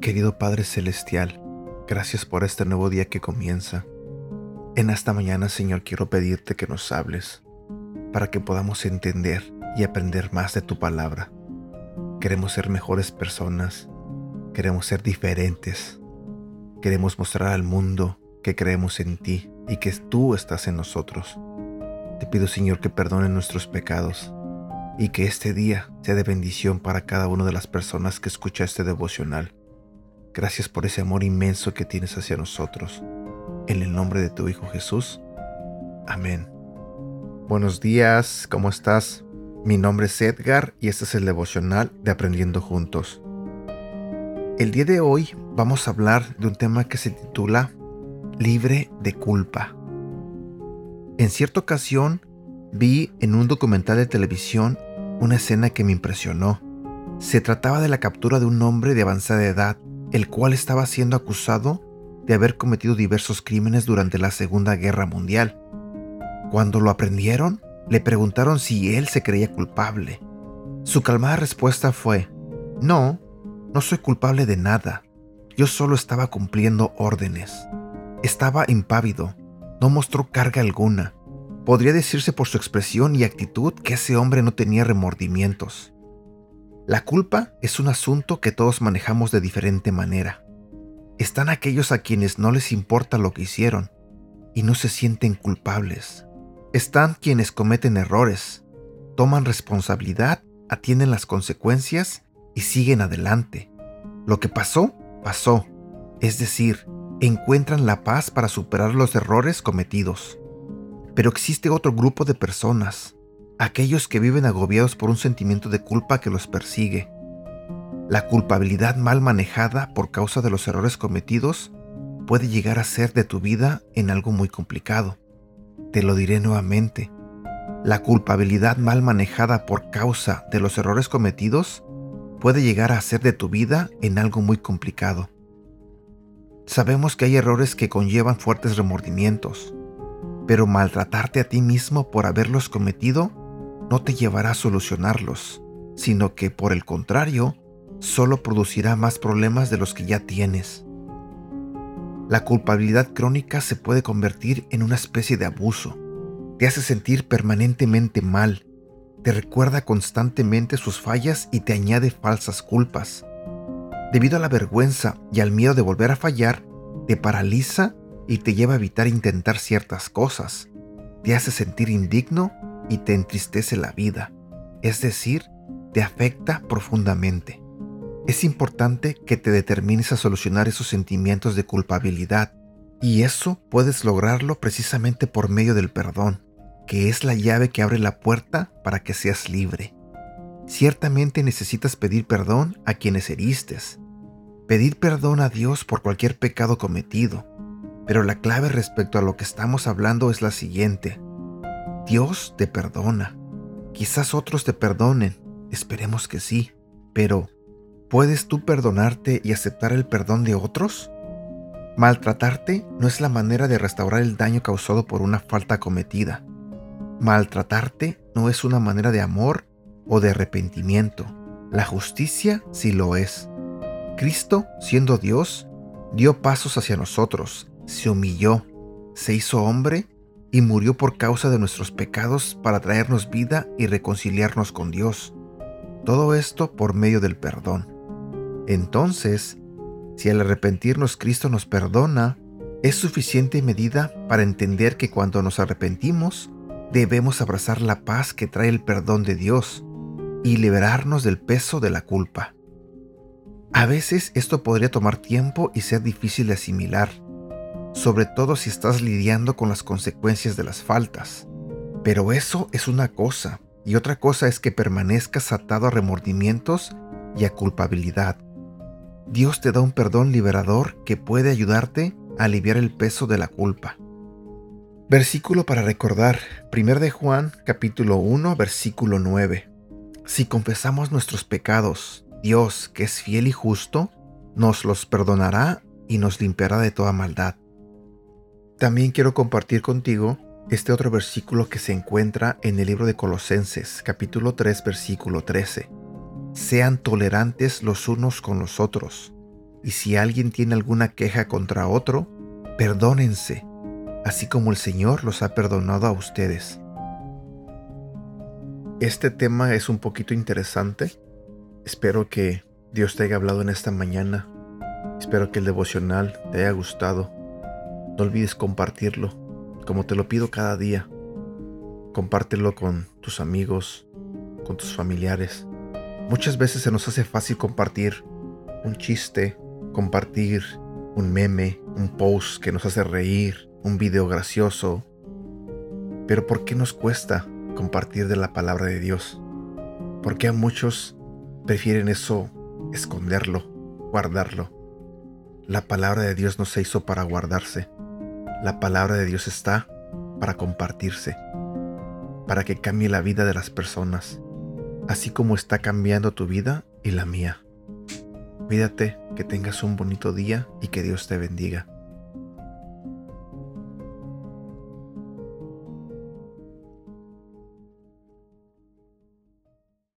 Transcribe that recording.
Querido Padre Celestial, gracias por este nuevo día que comienza. En esta mañana, Señor, quiero pedirte que nos hables para que podamos entender y aprender más de tu palabra. Queremos ser mejores personas, queremos ser diferentes, queremos mostrar al mundo que creemos en ti y que tú estás en nosotros. Te pido Señor que perdone nuestros pecados y que este día sea de bendición para cada una de las personas que escucha este devocional. Gracias por ese amor inmenso que tienes hacia nosotros. En el nombre de tu Hijo Jesús. Amén. Buenos días, ¿cómo estás? Mi nombre es Edgar y este es el devocional de Aprendiendo Juntos. El día de hoy vamos a hablar de un tema que se titula Libre de culpa. En cierta ocasión vi en un documental de televisión una escena que me impresionó. Se trataba de la captura de un hombre de avanzada edad, el cual estaba siendo acusado de haber cometido diversos crímenes durante la Segunda Guerra Mundial. Cuando lo aprendieron, le preguntaron si él se creía culpable. Su calmada respuesta fue, no, no soy culpable de nada. Yo solo estaba cumpliendo órdenes. Estaba impávido, no mostró carga alguna. Podría decirse por su expresión y actitud que ese hombre no tenía remordimientos. La culpa es un asunto que todos manejamos de diferente manera. Están aquellos a quienes no les importa lo que hicieron y no se sienten culpables. Están quienes cometen errores, toman responsabilidad, atienden las consecuencias y siguen adelante. Lo que pasó, pasó. Es decir, encuentran la paz para superar los errores cometidos. Pero existe otro grupo de personas, aquellos que viven agobiados por un sentimiento de culpa que los persigue. La culpabilidad mal manejada por causa de los errores cometidos puede llegar a ser de tu vida en algo muy complicado. Te lo diré nuevamente. La culpabilidad mal manejada por causa de los errores cometidos puede llegar a ser de tu vida en algo muy complicado. Sabemos que hay errores que conllevan fuertes remordimientos, pero maltratarte a ti mismo por haberlos cometido no te llevará a solucionarlos, sino que por el contrario, solo producirá más problemas de los que ya tienes. La culpabilidad crónica se puede convertir en una especie de abuso. Te hace sentir permanentemente mal, te recuerda constantemente sus fallas y te añade falsas culpas. Debido a la vergüenza y al miedo de volver a fallar, te paraliza y te lleva a evitar intentar ciertas cosas. Te hace sentir indigno y te entristece la vida. Es decir, te afecta profundamente. Es importante que te determines a solucionar esos sentimientos de culpabilidad y eso puedes lograrlo precisamente por medio del perdón, que es la llave que abre la puerta para que seas libre. Ciertamente necesitas pedir perdón a quienes heristes, pedir perdón a Dios por cualquier pecado cometido, pero la clave respecto a lo que estamos hablando es la siguiente. Dios te perdona. Quizás otros te perdonen, esperemos que sí, pero ¿Puedes tú perdonarte y aceptar el perdón de otros? Maltratarte no es la manera de restaurar el daño causado por una falta cometida. Maltratarte no es una manera de amor o de arrepentimiento. La justicia sí lo es. Cristo, siendo Dios, dio pasos hacia nosotros, se humilló, se hizo hombre y murió por causa de nuestros pecados para traernos vida y reconciliarnos con Dios. Todo esto por medio del perdón. Entonces, si al arrepentirnos Cristo nos perdona, es suficiente medida para entender que cuando nos arrepentimos, debemos abrazar la paz que trae el perdón de Dios y liberarnos del peso de la culpa. A veces esto podría tomar tiempo y ser difícil de asimilar, sobre todo si estás lidiando con las consecuencias de las faltas. Pero eso es una cosa, y otra cosa es que permanezcas atado a remordimientos y a culpabilidad. Dios te da un perdón liberador que puede ayudarte a aliviar el peso de la culpa. Versículo para recordar, 1 de Juan capítulo 1 versículo 9. Si confesamos nuestros pecados, Dios, que es fiel y justo, nos los perdonará y nos limpiará de toda maldad. También quiero compartir contigo este otro versículo que se encuentra en el libro de Colosenses, capítulo 3, versículo 13. Sean tolerantes los unos con los otros, y si alguien tiene alguna queja contra otro, perdónense, así como el Señor los ha perdonado a ustedes. Este tema es un poquito interesante. Espero que Dios te haya hablado en esta mañana. Espero que el devocional te haya gustado. No olvides compartirlo, como te lo pido cada día. Compártelo con tus amigos, con tus familiares. Muchas veces se nos hace fácil compartir un chiste, compartir un meme, un post que nos hace reír, un video gracioso. Pero ¿por qué nos cuesta compartir de la palabra de Dios? ¿Por qué a muchos prefieren eso esconderlo, guardarlo? La palabra de Dios no se hizo para guardarse. La palabra de Dios está para compartirse, para que cambie la vida de las personas, así como está cambiando tu vida y la mía. Cuídate, que tengas un bonito día y que Dios te bendiga.